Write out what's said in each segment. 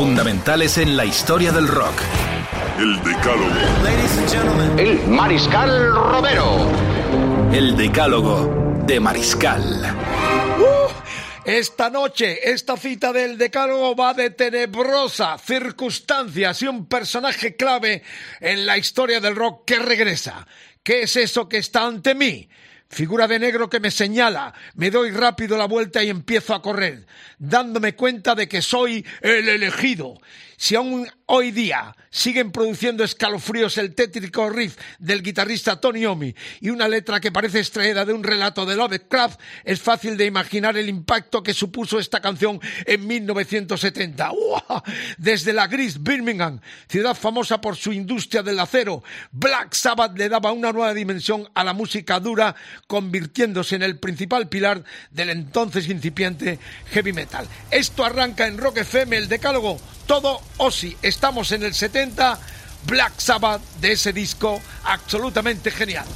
Fundamentales en la historia del rock. El Decálogo. El Mariscal Romero. El decálogo de Mariscal. Esta noche, esta cita del Decálogo va de tenebrosa circunstancias y un personaje clave en la historia del rock que regresa. ¿Qué es eso que está ante mí? Figura de negro que me señala, me doy rápido la vuelta y empiezo a correr, dándome cuenta de que soy el elegido. Si aún hoy día siguen produciendo escalofríos el tétrico riff del guitarrista Tony Iommi y una letra que parece extraída de un relato de Lovecraft, es fácil de imaginar el impacto que supuso esta canción en 1970. ¡Uah! Desde la gris Birmingham, ciudad famosa por su industria del acero, Black Sabbath le daba una nueva dimensión a la música dura, convirtiéndose en el principal pilar del entonces incipiente heavy metal. Esto arranca en Rock FM, el decálogo, todo Ozzy. Estamos en el 70, Black Sabbath de ese disco absolutamente genial.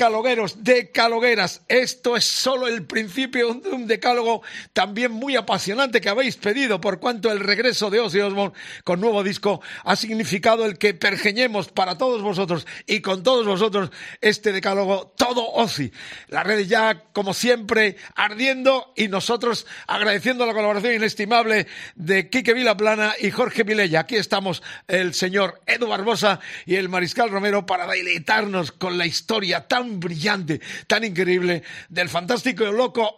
Decalogueros, decalogueras, esto es solo el principio de decálogo también muy apasionante que habéis pedido por cuanto el regreso de Ozzy Osbourne con nuevo disco ha significado el que pergeñemos para todos vosotros y con todos vosotros este decálogo todo Ozzy. La red ya, como siempre, ardiendo y nosotros agradeciendo la colaboración inestimable de Quique Vilaplana y Jorge Vilella. Aquí estamos el señor Edu Barbosa y el Mariscal Romero para deleitarnos con la historia tan brillante, tan increíble del fantástico y loco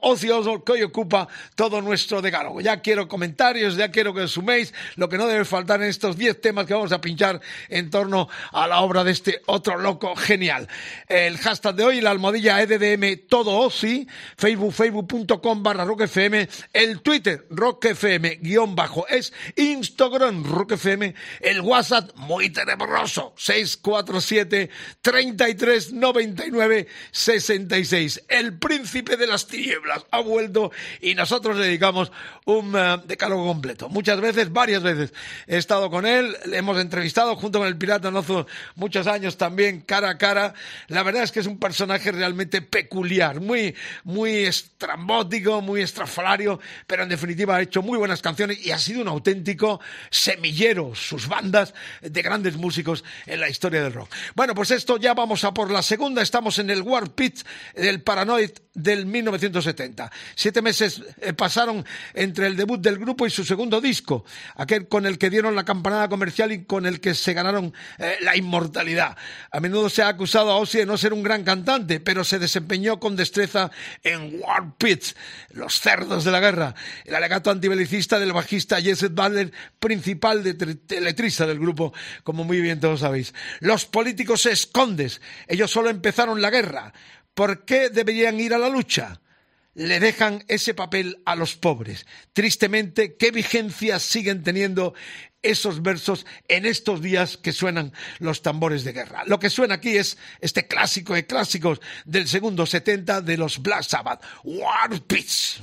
que hoy ocupa todo nuestro decálogo. Ya quiero comentarios, ya quiero que suméis lo que no debe faltar en estos 10 temas que vamos a pinchar en torno a la obra de este otro loco genial. El hashtag de hoy, la almohadilla EDDM todo OSI, Facebook, facebook.com barra rockfm, el Twitter rockfm guion bajo es, Instagram rockfm, el WhatsApp muy tenebroso, 647 33 66. El príncipe de las tinieblas ha vuelto y nosotros le dedicamos un uh, decálogo completo. Muchas veces, varias veces he estado con él, le hemos entrevistado junto con el Pirata Nozo muchos años también cara a cara. La verdad es que es un personaje realmente peculiar, muy, muy estrambótico, muy estrafalario, pero en definitiva ha hecho muy buenas canciones y ha sido un auténtico semillero, sus bandas de grandes músicos en la historia del rock. Bueno, pues esto ya vamos a por la segunda estamos en el War Pit del Paranoid del 1970. Siete meses eh, pasaron entre el debut del grupo y su segundo disco, aquel con el que dieron la campanada comercial y con el que se ganaron eh, la inmortalidad. A menudo se ha acusado a Ozzy de no ser un gran cantante, pero se desempeñó con destreza en War Pit, los cerdos de la guerra, el alegato antibelicista del bajista Jesse Butler, principal de letrista del grupo, como muy bien todos sabéis. Los políticos escondes, ellos solo empezaron la guerra. ¿Por qué deberían ir a la lucha? Le dejan ese papel a los pobres. Tristemente, ¿qué vigencia siguen teniendo esos versos en estos días que suenan los tambores de guerra? Lo que suena aquí es este clásico de clásicos del segundo 70 de los Black Sabbath, War Peace.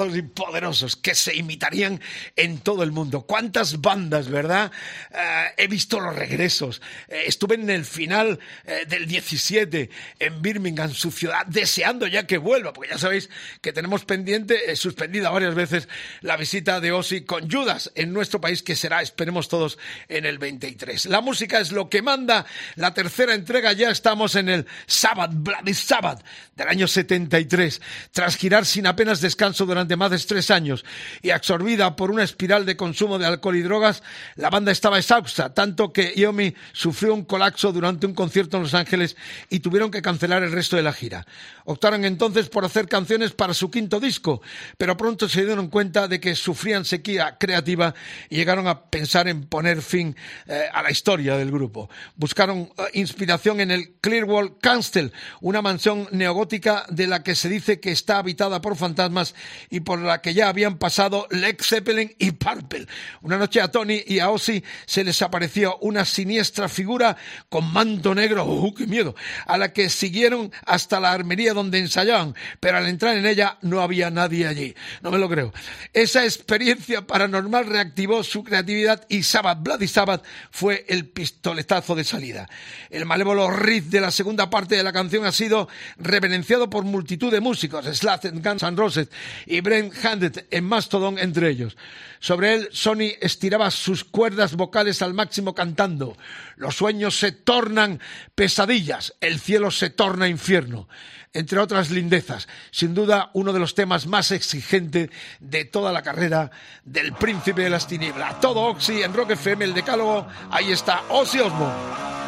Pesados y poderosos que se imitarían en todo el mundo. ¿Cuántas bandas, verdad? Eh, he visto los regresos. Eh, estuve en el final eh, del 17 en Birmingham, su ciudad, deseando ya que vuelva, porque ya sabéis que tenemos pendiente, suspendida varias veces, la visita de Ozzy con Judas en nuestro país, que será, esperemos todos, en el 23. La música es lo que manda. La tercera entrega ya estamos en el Sabbath, Bloody Sabbath, del año 73. Tras girar sin apenas descanso durante más de tres años y absorbida por una espiral de consumo de alcohol y drogas, la banda estaba exhausta, tanto que Iomi sufrió un colapso durante un concierto en Los Ángeles y tuvieron que cancelar el resto de la gira. Optaron entonces por hacer canciones para su quinto disco, pero pronto se dieron cuenta de que sufrían sequía creativa y llegaron a pensar en poner fin eh, a la historia del grupo. Buscaron eh, inspiración en el Clearwall Castle, una mansión neogótica de la que se dice que está habitada por fantasmas y por la que ya habían pasado Led Zeppelin y Purple. Una noche a Tony y a Ozzy se les apareció una siniestra figura con manto negro, ¡uh, qué miedo!, a la que siguieron hasta la armería donde ensayaban, pero al entrar en ella no había nadie allí. No me lo creo. Esa experiencia paranormal reactivó su creatividad y Sabbath, Bloody Sabbath, fue el pistoletazo de salida. El malévolo riff de la segunda parte de la canción ha sido reverenciado por multitud de músicos, Slash, Guns N' Roses, y Brent Handet en Mastodon entre ellos. Sobre él, Sony estiraba sus cuerdas vocales al máximo cantando. Los sueños se tornan pesadillas, el cielo se torna infierno entre otras lindezas. Sin duda, uno de los temas más exigentes de toda la carrera del Príncipe de las Tinieblas. Todo Oxy en Rock FM, el decálogo, ahí está Ozzy Osbourne.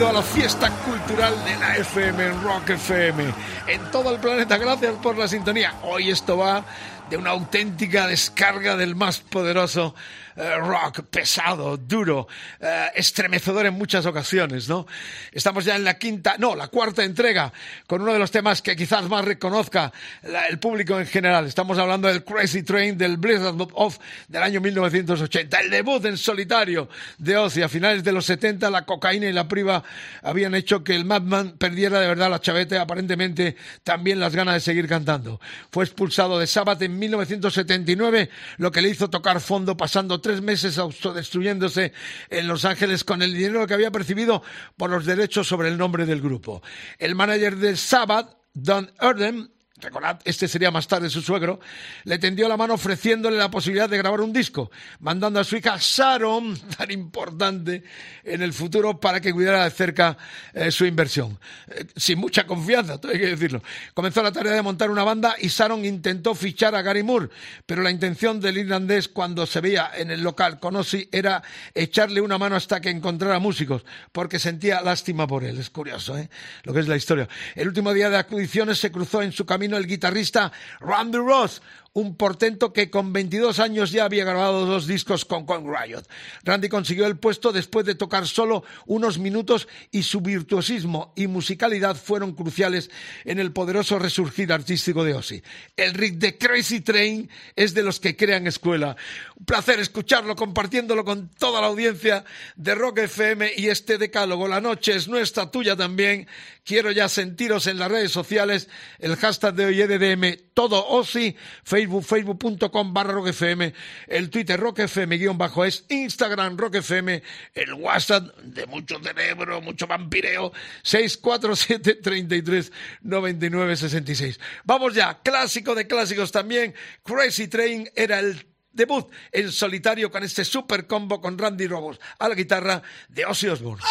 A la fiesta cultural de la FM Rock FM. En todo el planeta, gracias por la sintonía. Hoy esto va de una auténtica descarga del más poderoso eh, rock pesado, duro, eh, estremecedor en muchas ocasiones, ¿no? Estamos ya en la quinta, no, la cuarta entrega, con uno de los temas que quizás más reconozca el público en general. Estamos hablando del Crazy Train del Blizzard of del año 1980, el debut en solitario de Ozzy. A finales de los 70 la cocaína y la priva habían hecho que el Madman perdiera de verdad la chavete, aparentemente también las ganas de seguir cantando. Fue expulsado de Sabbath en 1979, lo que le hizo tocar fondo pasando tres meses autodestruyéndose en Los Ángeles con el dinero que había percibido por los derechos sobre el nombre del grupo. El manager de Sabbath, Don Erdem, recordad, este sería más tarde su suegro, le tendió la mano ofreciéndole la posibilidad de grabar un disco, mandando a su hija Sharon, tan importante en el futuro, para que cuidara de cerca eh, su inversión. Eh, sin mucha confianza, hay que decirlo. Comenzó la tarea de montar una banda y Sharon intentó fichar a Gary Moore, pero la intención del irlandés cuando se veía en el local con Ozzy era echarle una mano hasta que encontrara músicos, porque sentía lástima por él. Es curioso, ¿eh? Lo que es la historia. El último día de acudiciones se cruzó en su camino el guitarrista Randy Ross, un portento que con 22 años ya había grabado dos discos con Con Riot. Randy consiguió el puesto después de tocar solo unos minutos y su virtuosismo y musicalidad fueron cruciales en el poderoso resurgir artístico de Ozzy. El riff de Crazy Train es de los que crean escuela. Un placer escucharlo, compartiéndolo con toda la audiencia de Rock FM y este decálogo. La noche es nuestra, tuya también. Quiero ya sentiros en las redes sociales. El hashtag de hoy EDM, todo Ozzy, Facebook, facebook.com barra rockfm, el Twitter rockfm guion bajo es, Instagram rockfm, el WhatsApp de mucho cerebro, mucho vampireo, 647 33 99 66. Vamos ya, clásico de clásicos también, Crazy Train era el debut en solitario con este super combo con Randy Robos a la guitarra de Ozzy Osbourne.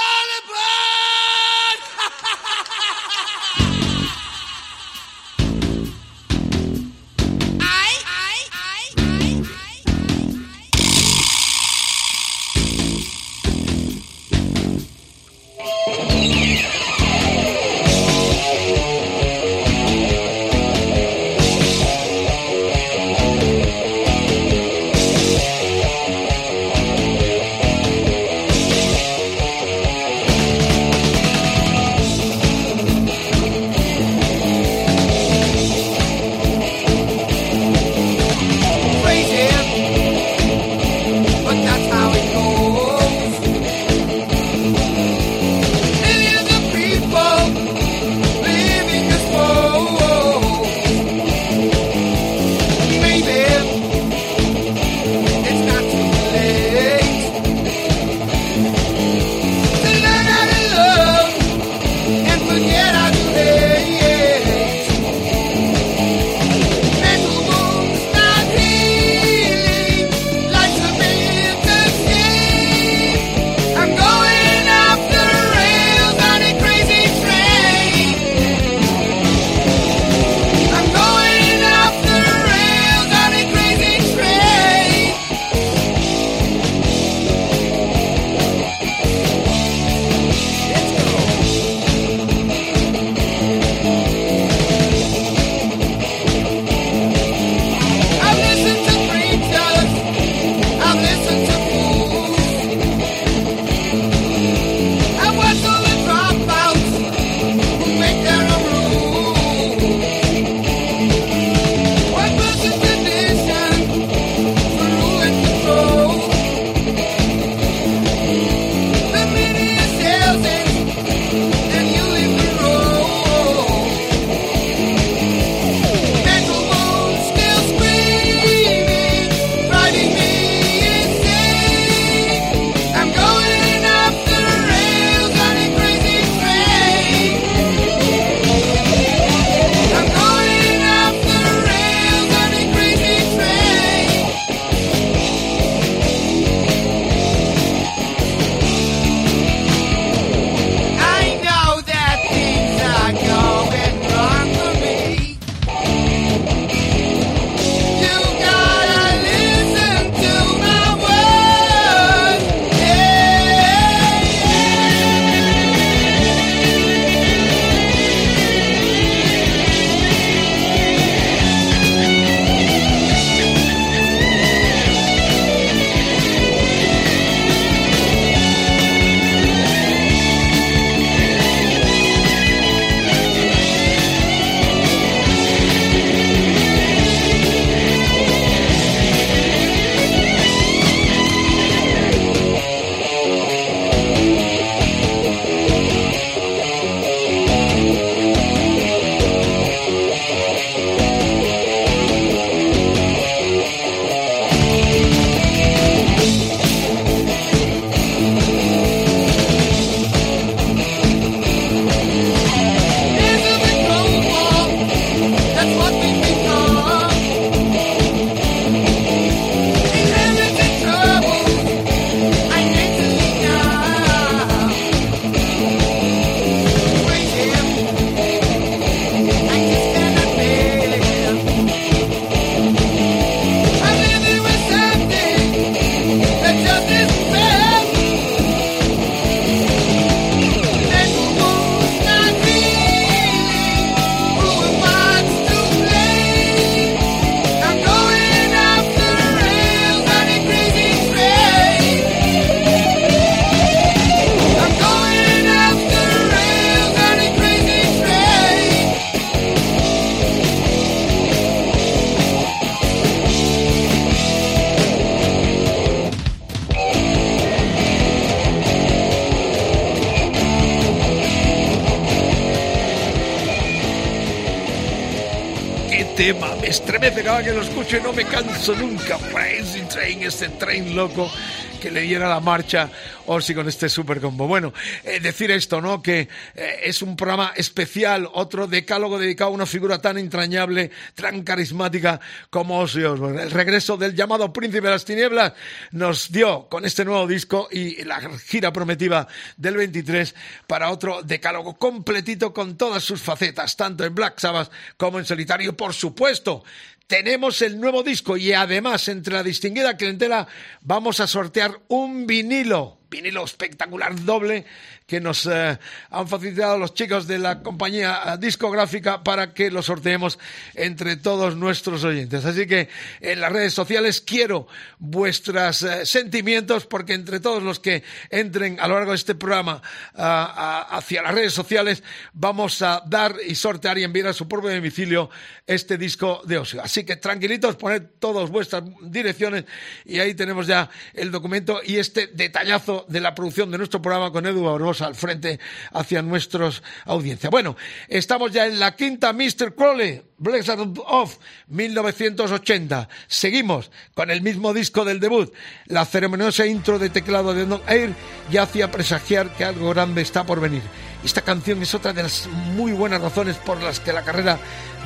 Que lo escucho y no me canso nunca. Crazy Train, este tren loco que le diera la marcha Orsi con este super combo. Bueno, eh, decir esto, ¿no? Que eh, es un programa especial, otro decálogo dedicado a una figura tan entrañable, tan carismática como Ozzy Osbourne. El regreso del llamado Príncipe de las Tinieblas nos dio con este nuevo disco y la gira prometida del 23 para otro decálogo completito con todas sus facetas, tanto en Black Sabbath como en solitario, por supuesto tenemos el nuevo disco y además entre la distinguida clientela vamos a sortear un vinilo, vinilo espectacular doble que nos eh, han facilitado los chicos de la compañía eh, discográfica para que lo sorteemos entre todos nuestros oyentes. Así que en las redes sociales quiero vuestros eh, sentimientos porque entre todos los que entren a lo largo de este programa hacia las redes sociales vamos a dar y sortear y enviar a su propio domicilio este disco de Osio. Así que tranquilitos, poned todas vuestras direcciones y ahí tenemos ya el documento y este detallazo de la producción de nuestro programa con Edu Barbosa al frente hacia nuestros audiencia. Bueno, estamos ya en la quinta Mr. Crowley, Blizzard of 1980. Seguimos con el mismo disco del debut. La ceremoniosa intro de teclado de Don Air ya hacía presagiar que algo grande está por venir. Esta canción es otra de las muy buenas razones por las que la carrera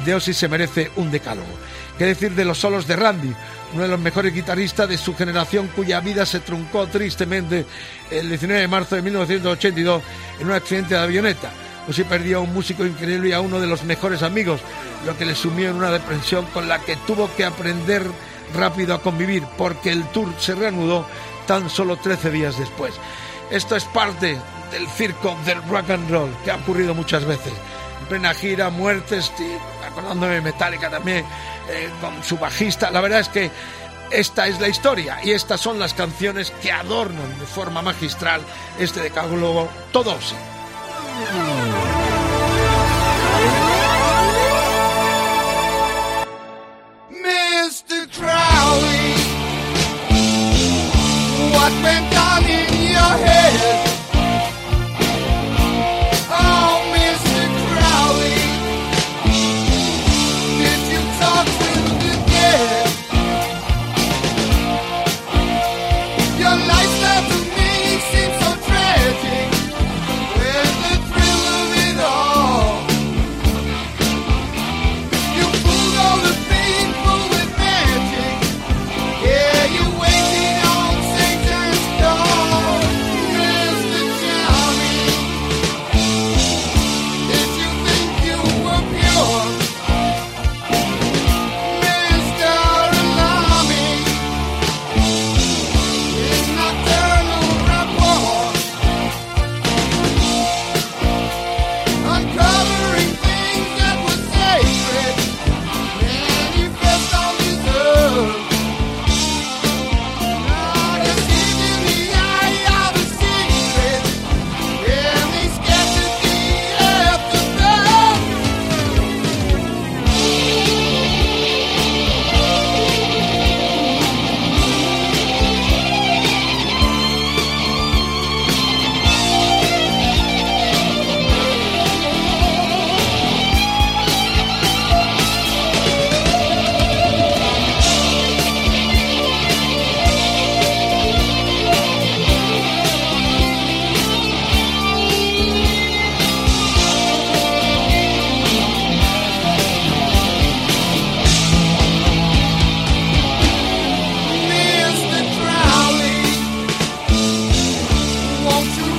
de Ozzy se merece un decálogo. ¿Qué decir de los solos de Randy? Uno de los mejores guitarristas de su generación cuya vida se truncó tristemente el 19 de marzo de 1982 en un accidente de avioneta. Ozzy perdió a un músico increíble y a uno de los mejores amigos, lo que le sumió en una depresión con la que tuvo que aprender rápido a convivir porque el tour se reanudó tan solo 13 días después. Esto es parte del circo del rock and roll que ha ocurrido muchas veces. En plena gira, muertes, acordándome Metallica también, eh, con su bajista. La verdad es que esta es la historia y estas son las canciones que adornan de forma magistral este decálogo todos. Mr.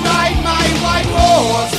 ride my white horse.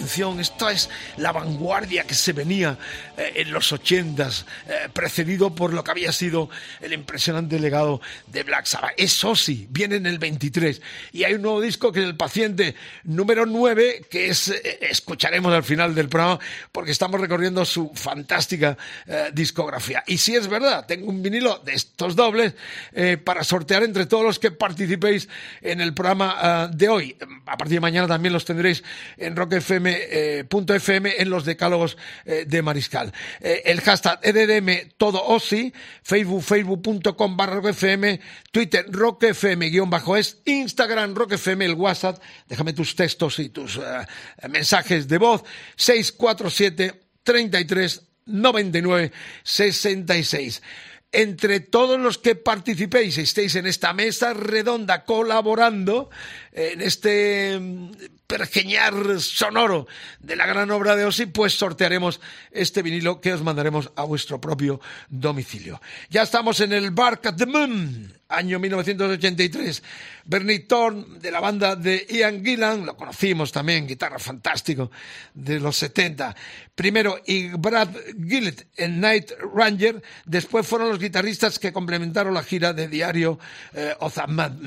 Esto es la vanguardia que se venía eh, en los ochentas, eh, precedido por lo que había sido el impresionante legado de Black Sabbath. Eso sí, viene en el 23 y hay un nuevo disco que es El Paciente número 9, que es, eh, escucharemos al final del programa porque estamos recorriendo su fantástica discografía. Y si es verdad, tengo un vinilo de estos dobles para sortear entre todos los que participéis en el programa de hoy. A partir de mañana también los tendréis en rockfm.fm en los decálogos eh, de Mariscal. Eh, el hashtag EDDM todo OSI, Facebook, facebook.com barra rockfm, Twitter rockfm guion bajo es, Instagram rockfm, el WhatsApp, déjame tus textos y tus eh, mensajes de voz, 647 33 99 66 entre todos los que participéis, estéis en esta mesa redonda colaborando en este pergeñar sonoro de la gran obra de Osi, pues sortearemos este vinilo que os mandaremos a vuestro propio domicilio. Ya estamos en el Bark at the Moon, año 1983. Bernie Thorne, de la banda de Ian Gillan, lo conocimos también, guitarra fantástico de los 70. Primero, y Brad Gillett en Night Ranger, después fueron los guitarristas que complementaron la gira de Diario eh,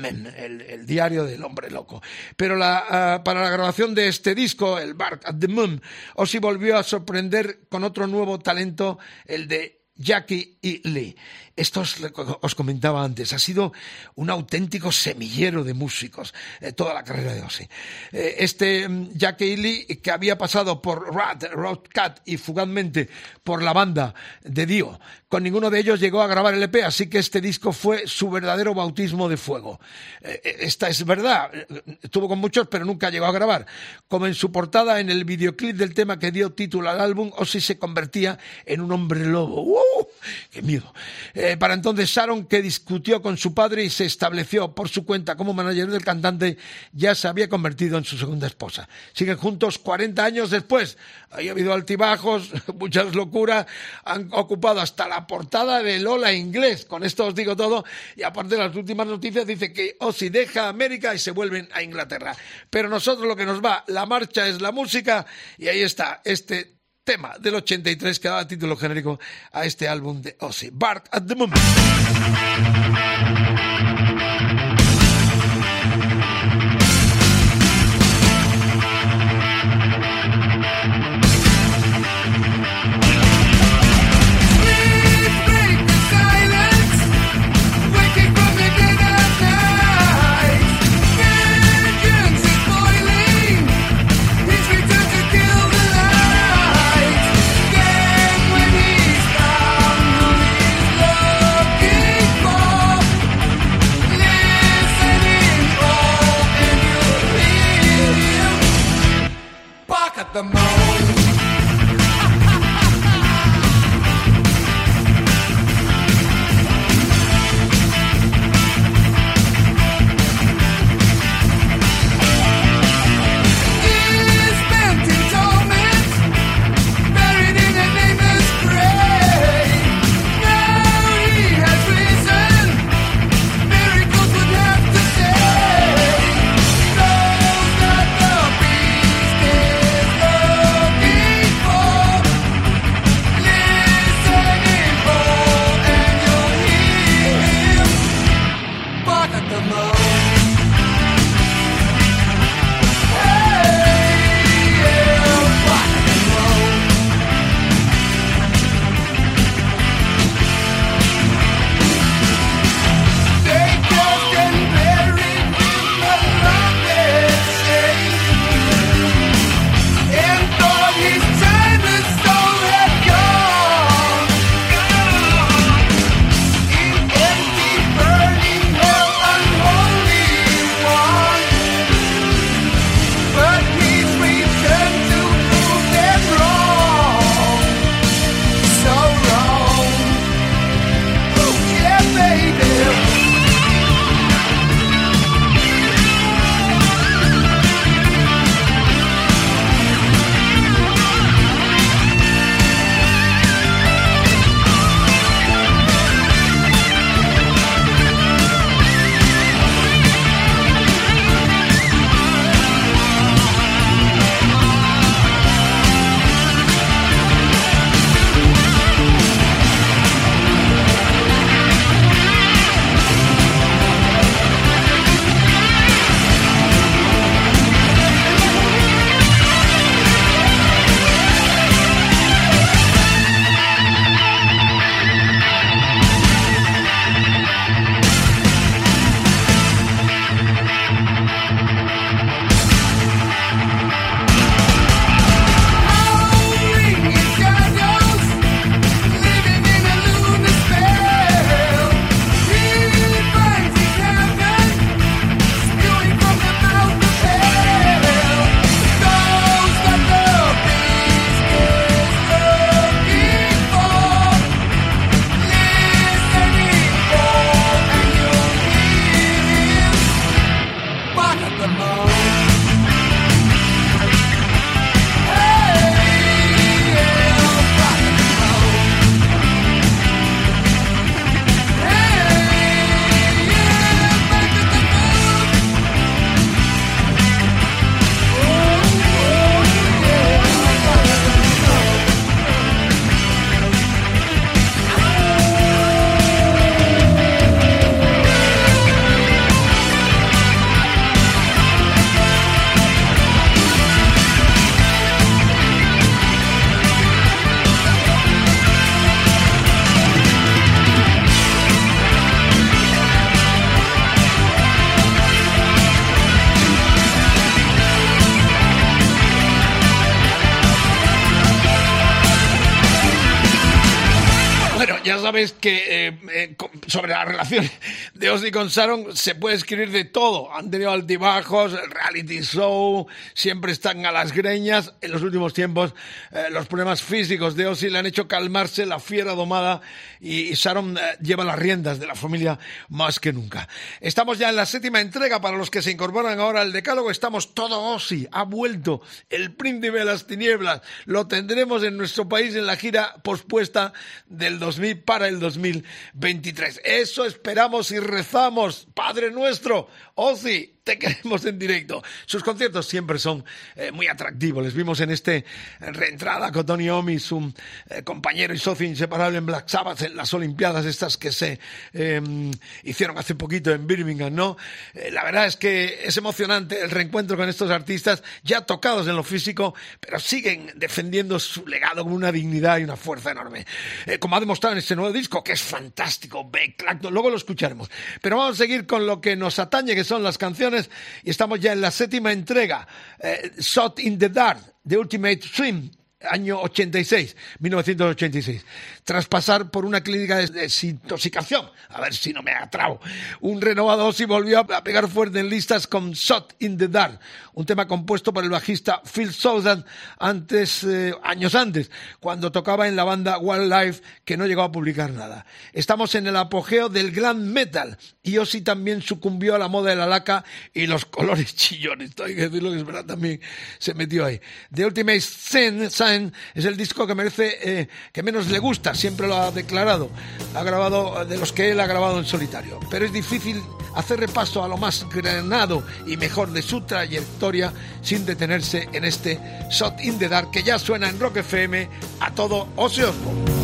el, diario del hombre loco. Pero ah, para la grabación de este disco, el Bark at the Moon, Ozzy volvió a sorprender con otro nuevo talento, el de Jackie y Lee. Esto os, comentaba antes, ha sido un auténtico semillero de músicos eh, toda la carrera de Ozzy. Eh, este mm, Jackie Lee, que había pasado por Rat, Cat y fugazmente por la banda de Dio, con ninguno de ellos llegó a grabar el EP, así que este disco fue su verdadero bautismo de fuego. Eh, esta es verdad, estuvo con muchos, pero nunca llegó a grabar. Como en su portada, en el videoclip del tema que dio título al álbum, Ozzy se convertía en un hombre lobo. ¡Uh! ¡Qué miedo! Para entonces Sharon, que discutió con su padre y se estableció por su cuenta como manager del cantante, ya se había convertido en su segunda esposa. Siguen juntos 40 años después. Ha habido altibajos, muchas locuras, han ocupado hasta la portada de Lola inglés. Con esto os digo todo. Y aparte las últimas noticias dice que Ozzy deja América y se vuelven a Inglaterra. Pero nosotros lo que nos va, la marcha es la música y ahí está este tema del 83 que daba título genérico a este álbum de Ozzy, Bark at the Moment. the moon. Ozzy con Sharon se puede escribir de todo. Han tenido altibajos, reality show, siempre están a las greñas. En los últimos tiempos, eh, los problemas físicos de Ozzy le han hecho calmarse la fiera domada y, Sharon lleva las riendas de la familia más que nunca. Estamos ya en la séptima entrega para los que se incorporan ahora al decálogo. Estamos todo Ozzy, ha vuelto el príncipe de las tinieblas. Lo tendremos en nuestro país en la gira pospuesta del 2000 para el 2023. Eso esperamos y Padre nuestro. Ozzy, te queremos en directo. Sus conciertos siempre son eh, muy atractivos. Les vimos en este reentrada con Tony Omi, su eh, compañero y socio inseparable en Black Sabbath, en las Olimpiadas estas que se em, hicieron hace poquito en Birmingham, ¿no? Eh, la verdad es que es emocionante el reencuentro con estos artistas ya tocados en lo físico, pero siguen defendiendo su legado con una dignidad y una fuerza enorme. como ha demostrado en este nuevo disco, que es fantástico, luego lo escucharemos. Pero vamos a seguir con lo que nos atañe, que son las canciones y estamos ya en la séptima entrega, eh, Shot in the Dark, The Ultimate Swim, año 86, 1986 tras pasar por una clínica de desintoxicación. A ver si no me atrabo. Un renovado y volvió a pegar fuerte en listas con Shot in the Dark, un tema compuesto por el bajista Phil Southern antes, eh, años antes, cuando tocaba en la banda Wildlife, que no llegó a publicar nada. Estamos en el apogeo del glam metal y Ozzy también sucumbió a la moda de la laca y los colores chillones. Hay que decirlo que es verdad, también se metió ahí. The Ultimate Sign es el disco que merece, eh, que menos le gusta siempre lo ha declarado. Ha grabado de los que él ha grabado en solitario. Pero es difícil hacer repaso a lo más granado y mejor de su trayectoria sin detenerse en este Shot in the Dark que ya suena en Rock FM a todo ocioso.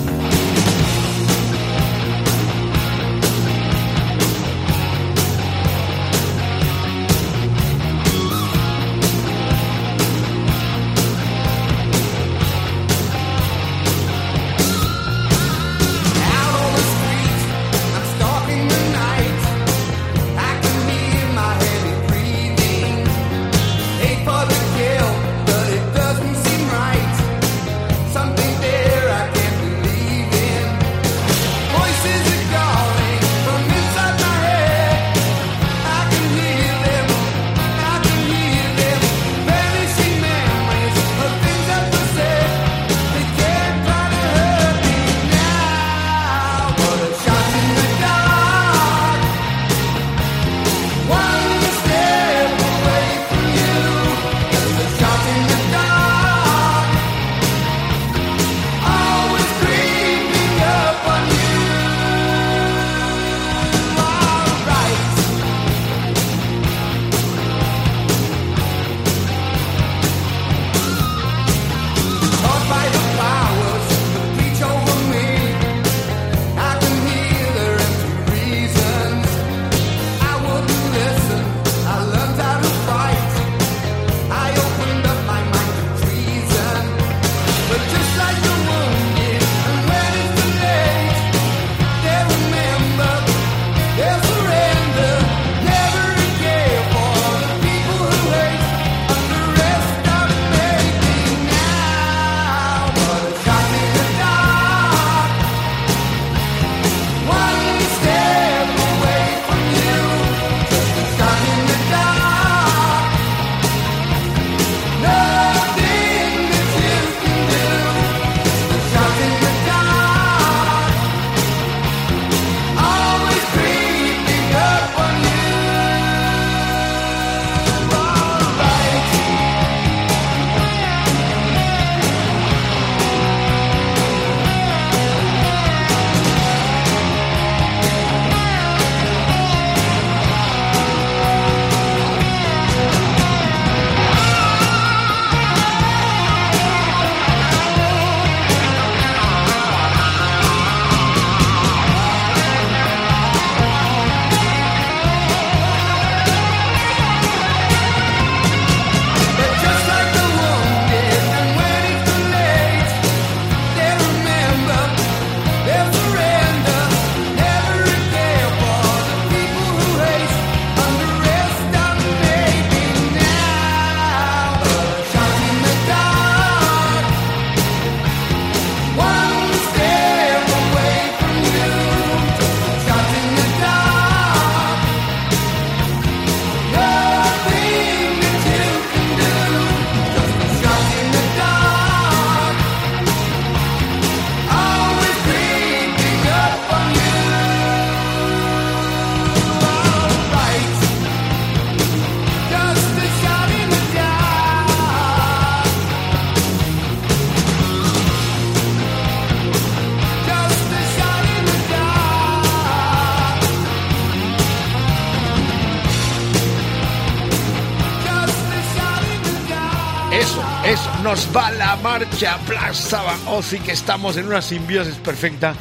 Nos va la marcha Plaza Ozzy que estamos en una simbiosis perfecta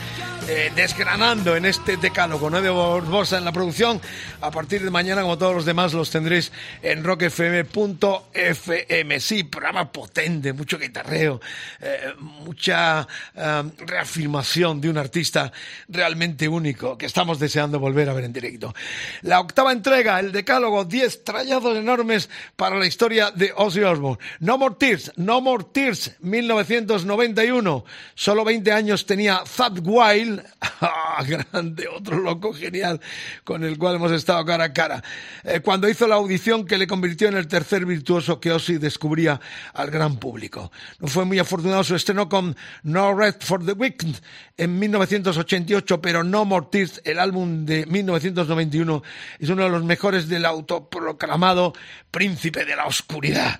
eh, desgranando en este decálogo. Nueve Barbosa en la producción. A partir de mañana, como todos los demás, los tendréis en rockfm.fm. Sí, programa potente, mucho guitarreo, eh, mucha eh, reafirmación de un artista realmente único que estamos deseando volver a ver en directo. La octava entrega, el decálogo, 10 trallados enormes para la historia de Ozzy Osbourne. No More Tears, No More Tears, 1991. Solo 20 años tenía Thad Wild ah, grande, otro loco genial con el cual hemos estado cara a cara. Eh, cuando hizo la audición que le convirtió en el tercer virtuoso que Ozzy descubría al gran público. No fue muy afortunado su estreno con No Red for the Weekend en 1988, pero No More Tears, el álbum de 1991, es uno de los mejores del autoproclamado príncipe de la oscuridad.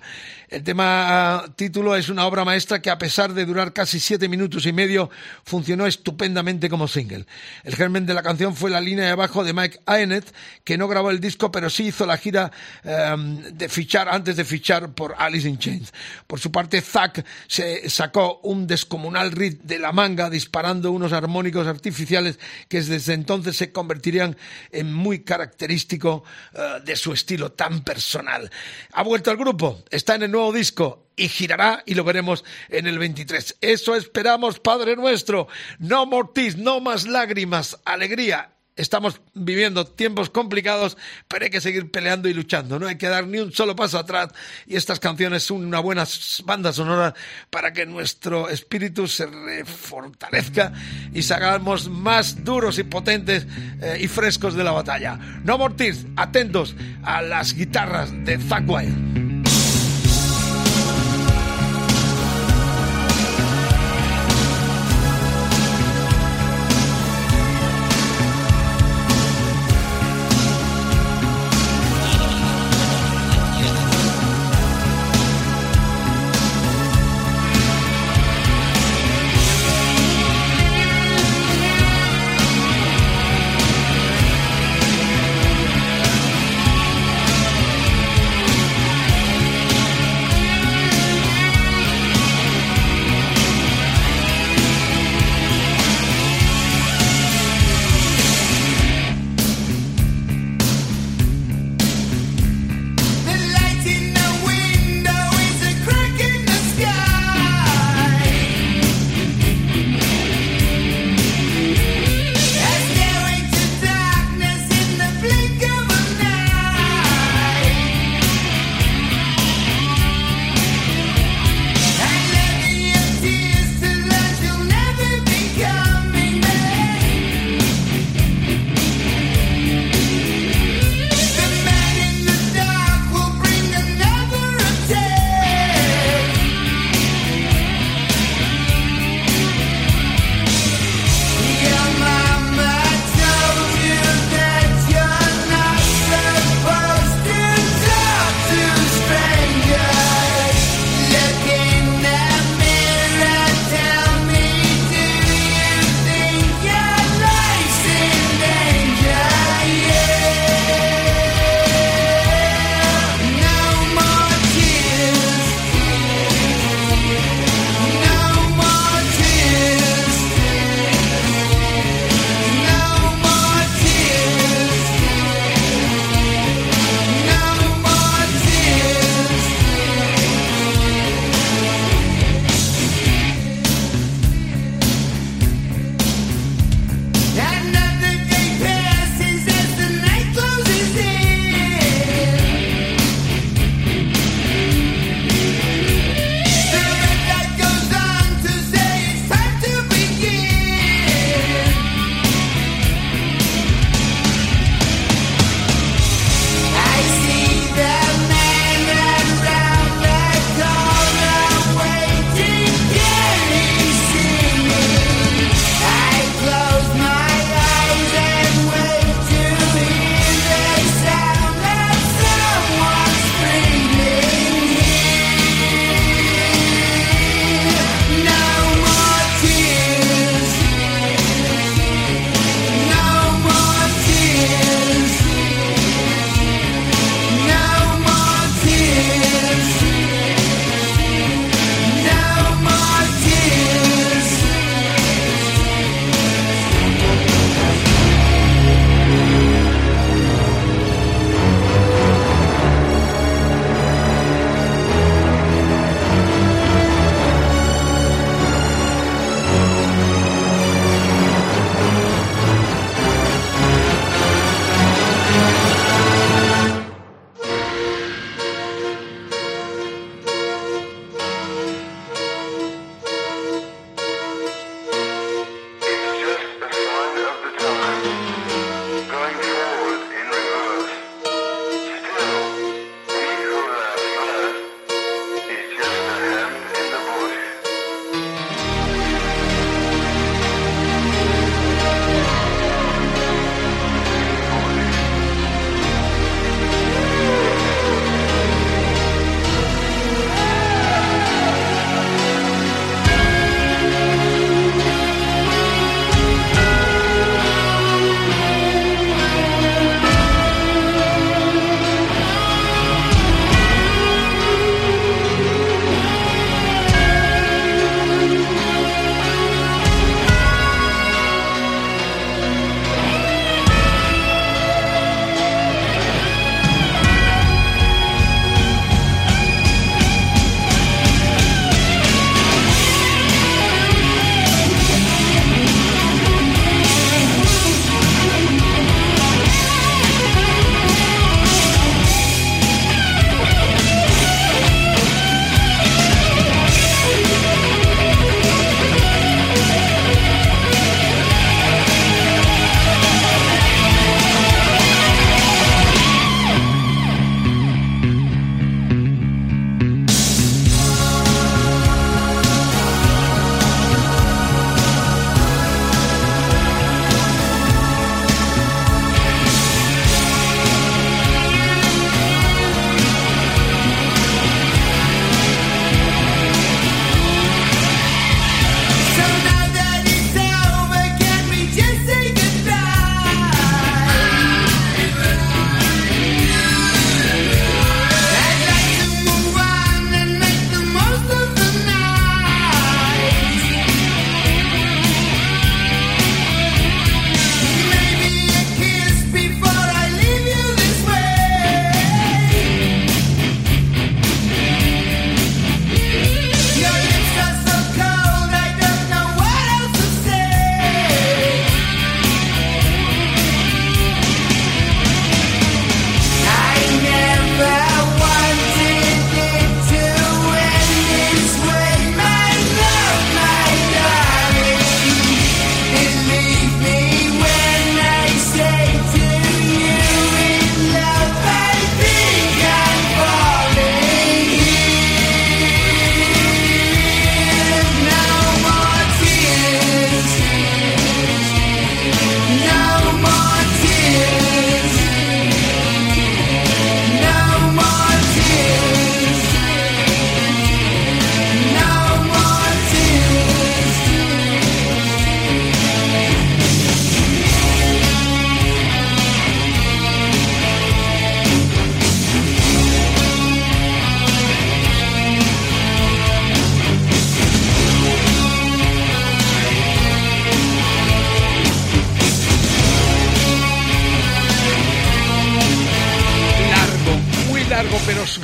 El tema título es una obra maestra que a pesar de durar casi siete minutos y medio funcionó estupendamente como single. El germen de la canción fue la línea de abajo de Mike Aenet, que no grabó el disco pero sí hizo la gira um, de fichar antes de fichar por Alice in Chains. Por su parte, Zack se sacó un descomunal riff de la manga disparando unos armónicos artificiales que desde entonces se convertirían en muy característico uh, de su estilo tan personal. Ha vuelto al grupo, está en el disco y girará y lo veremos en el 23. Eso esperamos, Padre nuestro. No mortis, no más lágrimas, alegría. Estamos viviendo tiempos complicados, pero hay que seguir peleando y luchando. No hay que dar ni un solo paso atrás. Y estas canciones son una buena banda sonora para que nuestro espíritu se fortalezca y salgamos más duros y potentes eh, y frescos de la batalla. No mortis, atentos a las guitarras de Zack Wild.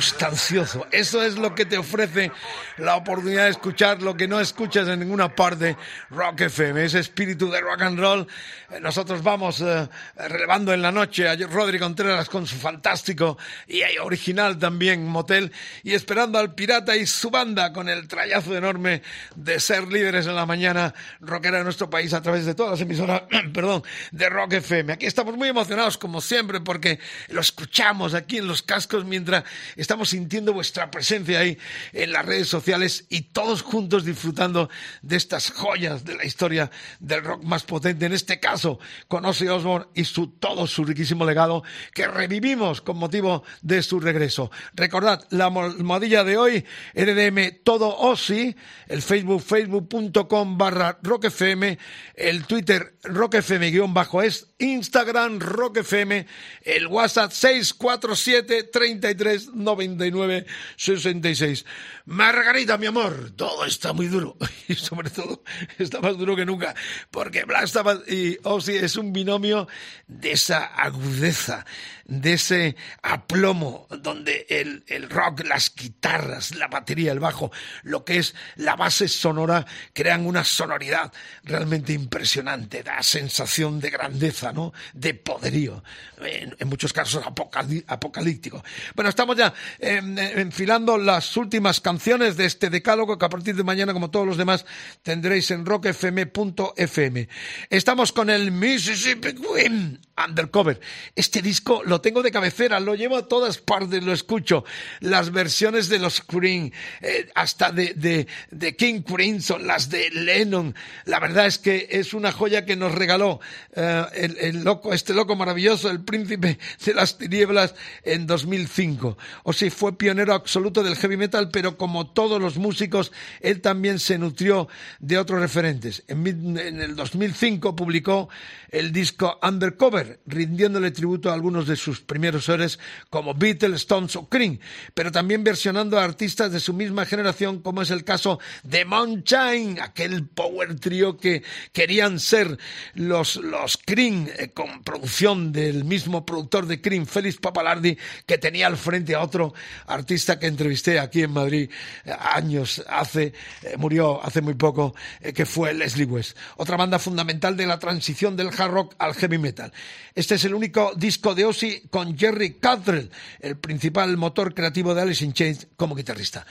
Sustancioso. Eso es lo que te ofrece la oportunidad de escuchar lo que no escuchas en ninguna parte. Rock FM, ese espíritu de rock and roll. Eh, nosotros vamos eh, relevando en la noche a Rodri Contreras con su fantástico y original también motel y esperando al pirata y su banda con el trayazo enorme de ser líderes en la mañana rockera de nuestro país a través de todas las emisoras, perdón, de Rock FM. Aquí estamos muy emocionados como siempre porque lo escuchamos aquí en los cascos mientras estamos sintiendo vuestra presencia ahí en las redes sociales y todos juntos disfrutando de estas joyas de la historia del rock más potente, en este caso con Ozzy Osbourne y su, todo su riquísimo legado que revivimos con motivo de su regreso. Recordad, la almohadilla de hoy, RDM Todo Ozzy, el Facebook, facebook.com barra rockfm, el Twitter rockfm-es, Instagram rockfm, el WhatsApp 647 33 99 66. Margarita, mi amor, todo está muy duro y sobre todo está más duro que nunca porque Black Sabbath y Ozzy es un binomio de esa agudeza, de ese aplomo donde el, el rock, las guitarras, la batería, el bajo, lo que es la base sonora crean una sonoridad realmente impresionante, da sensación de grandeza, ¿no? De poderío, en, muchos casos apocalíptico. Bueno, estamos ya em, enfilando las últimas canciones de este decálogo que a partir de mañana, como todos los demás, tendréis en rockfm.fm. Estamos con el Mississippi Queen Undercover. Este disco lo tengo de cabecera, lo llevo a todas partes, lo escucho. Las versiones de los Queen, eh, hasta de, de, King Crimson, las de Lennon. La verdad es que es una joya que nos regaló eh, el, loco, este loco maravilloso, el príncipe de las tinieblas en 2005. O sea, fue pionero absoluto del heavy metal, pero como todos los músicos, él también se nutrió de otros referentes. En, en el 2005 publicó el disco Undercover, rindiéndole tributo a algunos de sus primeros héroes como Beatles, Stones o Cream, pero también versionando a artistas de su misma generación, como es el caso de Moonshine, aquel power trio que querían ser los, los Cream, eh, con producción del mismo productor de Cream, Félix Papalardi, que tenía al frente a otro artista que entrevisté aquí en Madrid eh, años hace, eh, murió hace muy poco, que fue Leslie West. Otra banda fundamental de la transición del hard rock al heavy metal. Este es el único disco de Ozzy con Jerry Cantrell, el principal motor creativo de Alice in Chains como guitarrista.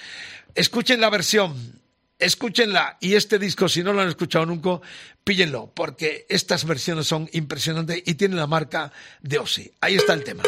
Escuchen la versión, escúchenla y este disco, si no lo han escuchado nunca, píllenlo, porque estas versiones son impresionantes y tienen la marca de Ozzy. Ahí está el tema.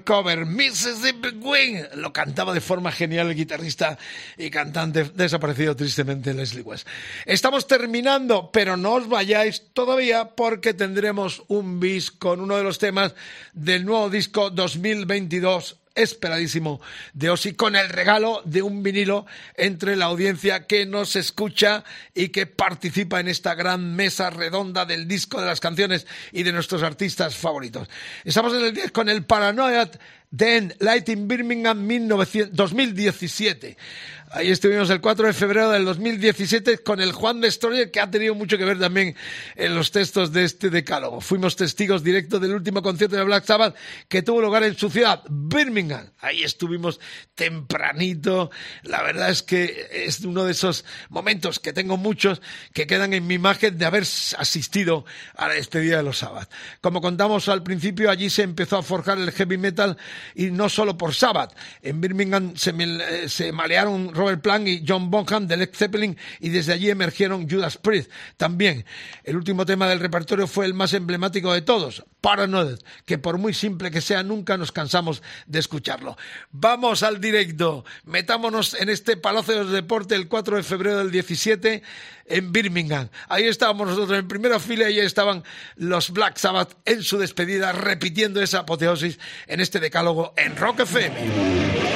Undercover! Mississippi Wing. Lo cantaba de forma genial el guitarrista y cantante desaparecido tristemente Leslie West. Estamos terminando, pero no os vayáis todavía porque tendremos un bis con uno de los temas del nuevo disco 2022 esperadísimo de Osi con el regalo de un vinilo entre la audiencia que nos escucha y que participa en esta gran mesa redonda del disco de las canciones y de nuestros artistas favoritos. Estamos en el 10 con el Paranoia Den Lighting Birmingham 2017. Ahí estuvimos el 4 de febrero del 2017 con el Juan Destroyer, que ha tenido mucho que ver también en los textos de este decálogo. Fuimos testigos directos del último concierto de Black Sabbath que tuvo lugar en su ciudad, Birmingham. Ahí estuvimos tempranito. La verdad es que es uno de esos momentos que tengo muchos que quedan en mi imagen de haber asistido a la despedida de los Sabbath. Como contamos al principio, allí se empezó a forjar el heavy metal y no solo por Sabbath. En Birmingham se, eh, se malearon Robert Plant y John Bonham de Led Zeppelin y desde allí emergieron Judas Priest también. El último tema del repertorio fue el más emblemático de todos, Paranoid, que por muy simple que sea nunca nos cansamos de escucharlo. Vamos al directo, metámonos en este Palacio de Deporte el 4 de febrero del 17 en Birmingham. Ahí estábamos nosotros en primera fila y ahí estaban los Black Sabbath en su despedida repitiendo esa apoteosis en este decálogo en Rock FM.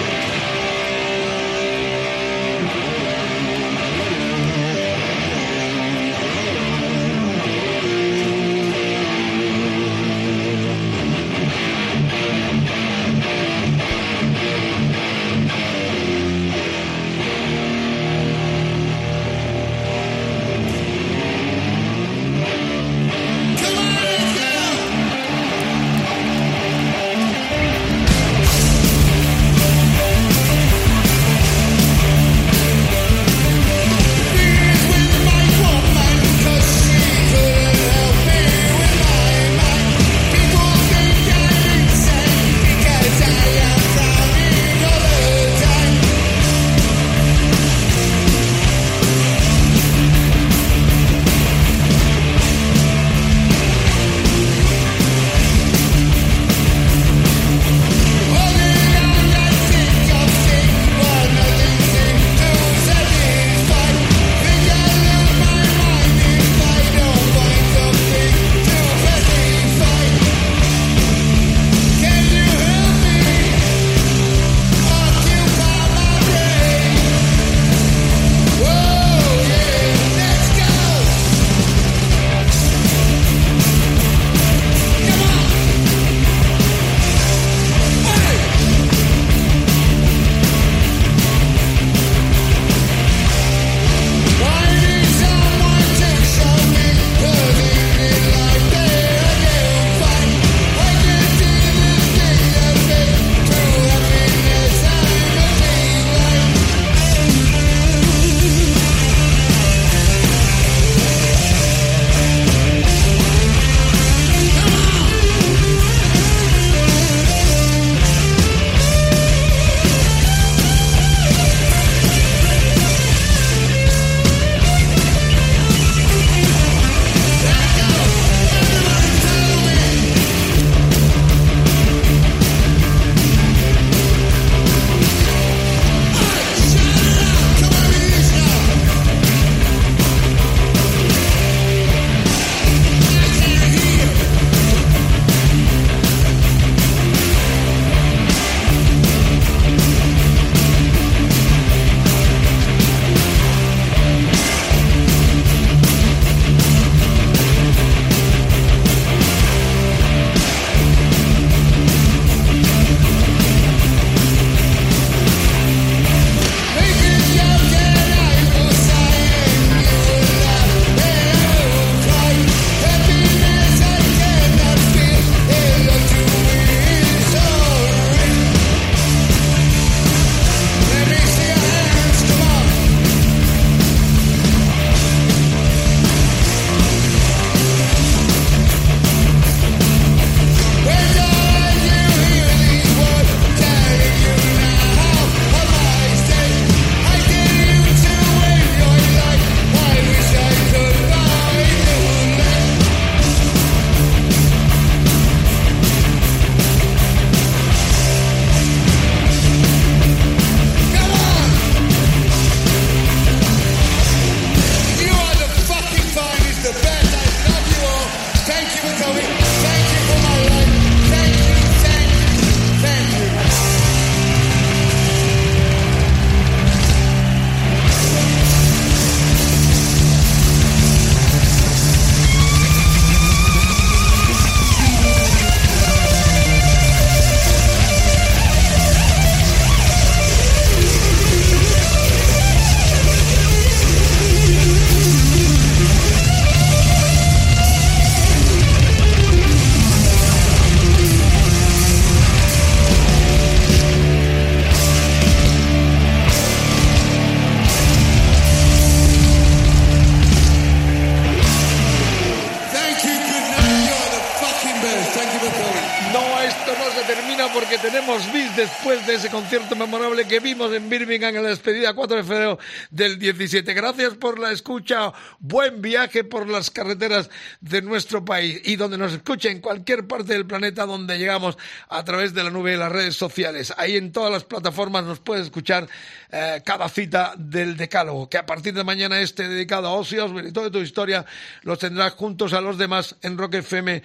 Ese concierto memorable que vimos en Birmingham en la despedida 4 de febrero del 17. Gracias por la escucha, buen viaje por las carreteras de nuestro país y donde nos escuche en cualquier parte del planeta donde llegamos a través de la nube y las redes sociales. Ahí en todas las plataformas nos puedes escuchar eh, cada cita del decálogo, que a partir de mañana este dedicado a Ozzy Osbourne y toda tu historia los tendrás juntos a los demás en rockfm.fm.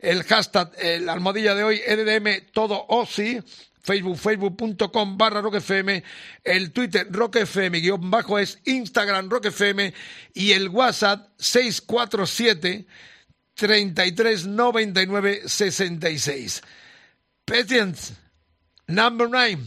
El hashtag, el almohadilla de hoy, EDM todo Ozzy Facebook, facebook.com barra rockfm, el Twitter rockfm guion bajo es Instagram rockfm y el WhatsApp 647 33 99 66. Patience, number nine,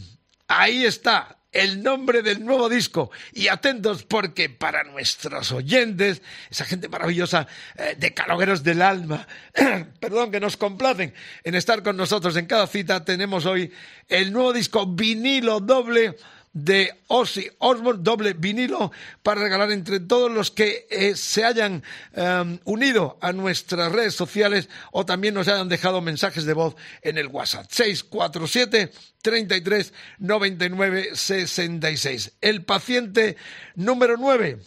ahí está, el nombre del nuevo disco. Y atentos porque para nuestros oyentes, esa gente maravillosa eh, de calogueros del alma, perdón, que nos complacen en estar con nosotros en cada cita, tenemos hoy el nuevo disco vinilo doble de Ozzy Osbourne, doble vinilo, para regalar entre todos los que eh, se hayan em, unido a nuestras redes sociales o también nos hayan dejado mensajes de voz en el WhatsApp. 647 33 99 66. El paciente número 9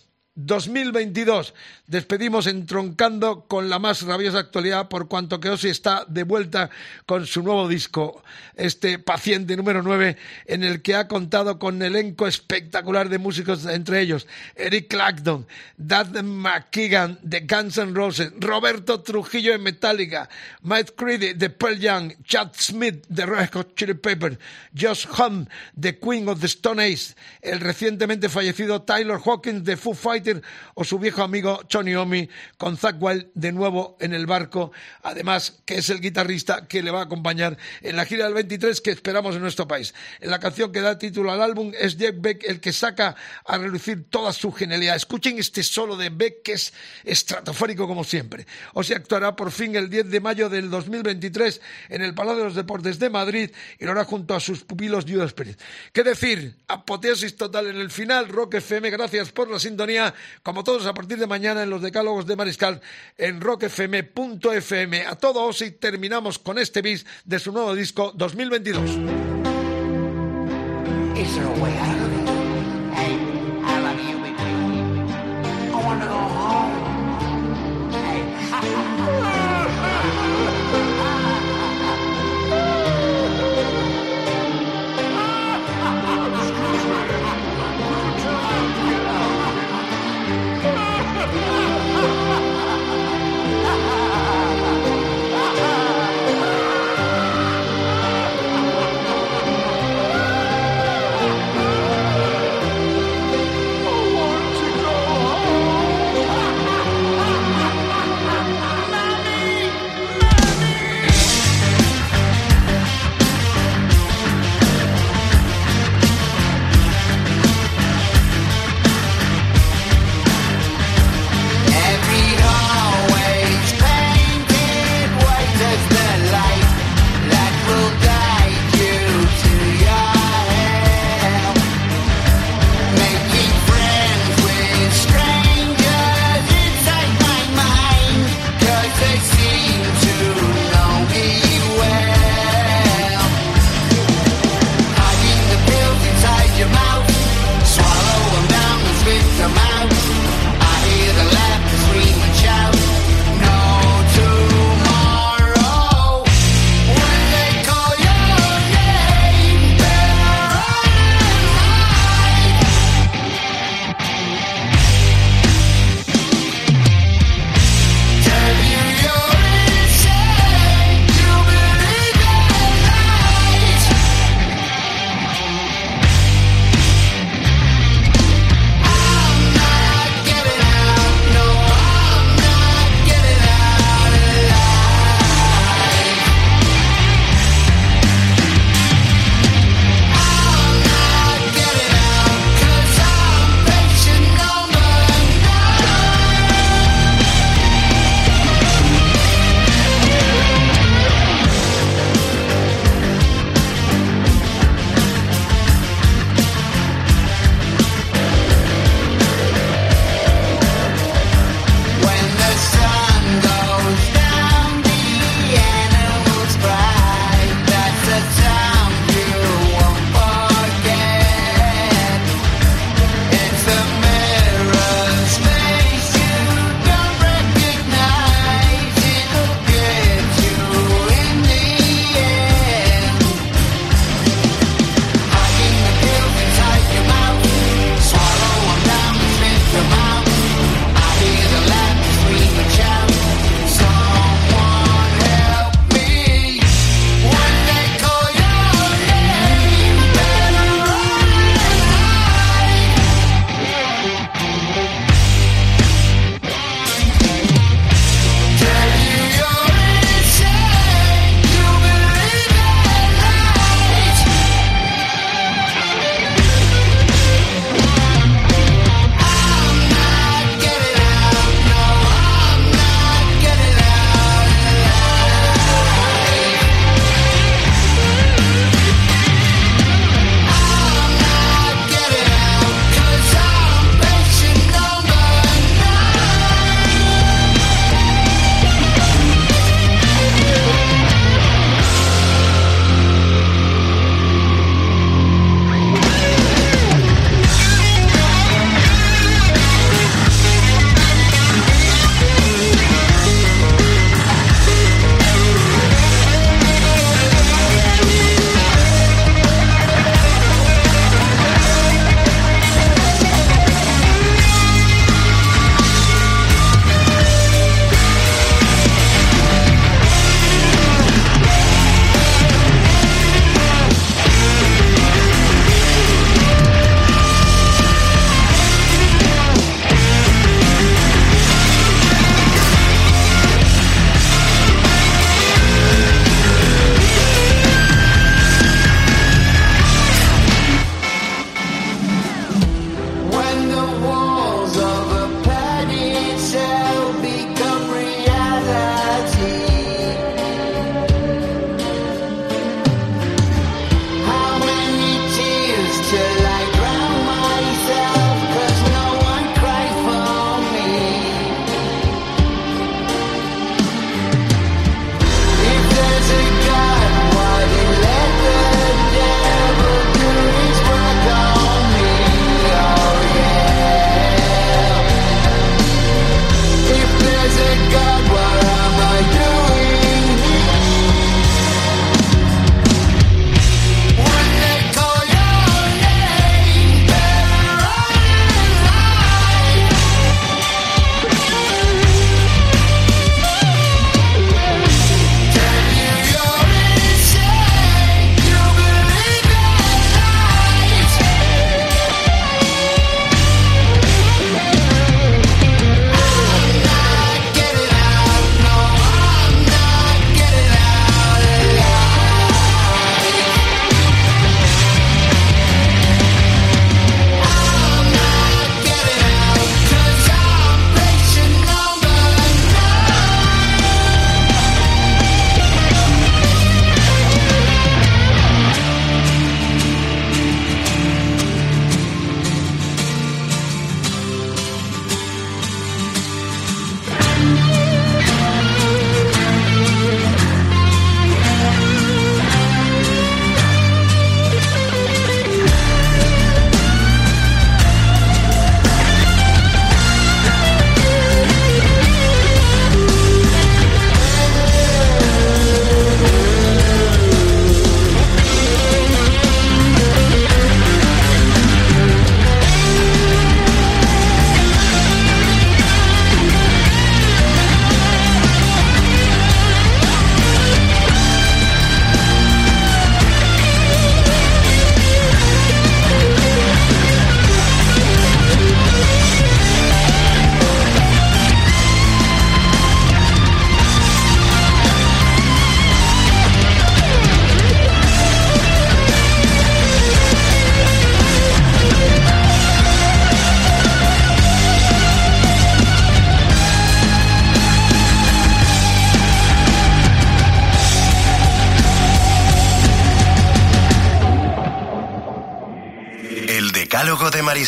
2022. Despedimos entroncando con la más rabiosa actualidad por cuanto que Ozzy está de vuelta con su nuevo disco, este paciente número 9, en el que ha contado con elenco espectacular de músicos, entre ellos Eric Clapton, Dad McKeegan de Guns N' Roses, Roberto Trujillo de Metallica, Mike Creedy de Pearl Jam, Chad Smith de Red Hot Chili Peppers, Josh Hunt de Queen of the Stone Age, el recientemente fallecido Tyler Hawkins de Foo Fighters, o su viejo amigo Johnny Omi con Zach Wild de nuevo en el barco, además que es el guitarrista que le va a acompañar en la gira del 23 que esperamos en nuestro país. En la canción que da título al álbum es Jeff Beck el que saca a relucir toda su genialidad. Escuchen este solo de Beck que es estratosférico como siempre. O se actuará por fin el 10 de mayo del 2023 en el Palacio de los Deportes de Madrid y lo hará junto a sus pupilos Judas Pérez. ¿Qué decir? Apoteosis total en el final. Rock FM, gracias por la sintonía como todos a partir de mañana en los decálogos de Mariscal en rockfm.fm. A todos y terminamos con este bis de su nuevo disco 2022.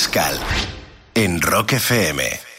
Mariscal en Rock FM.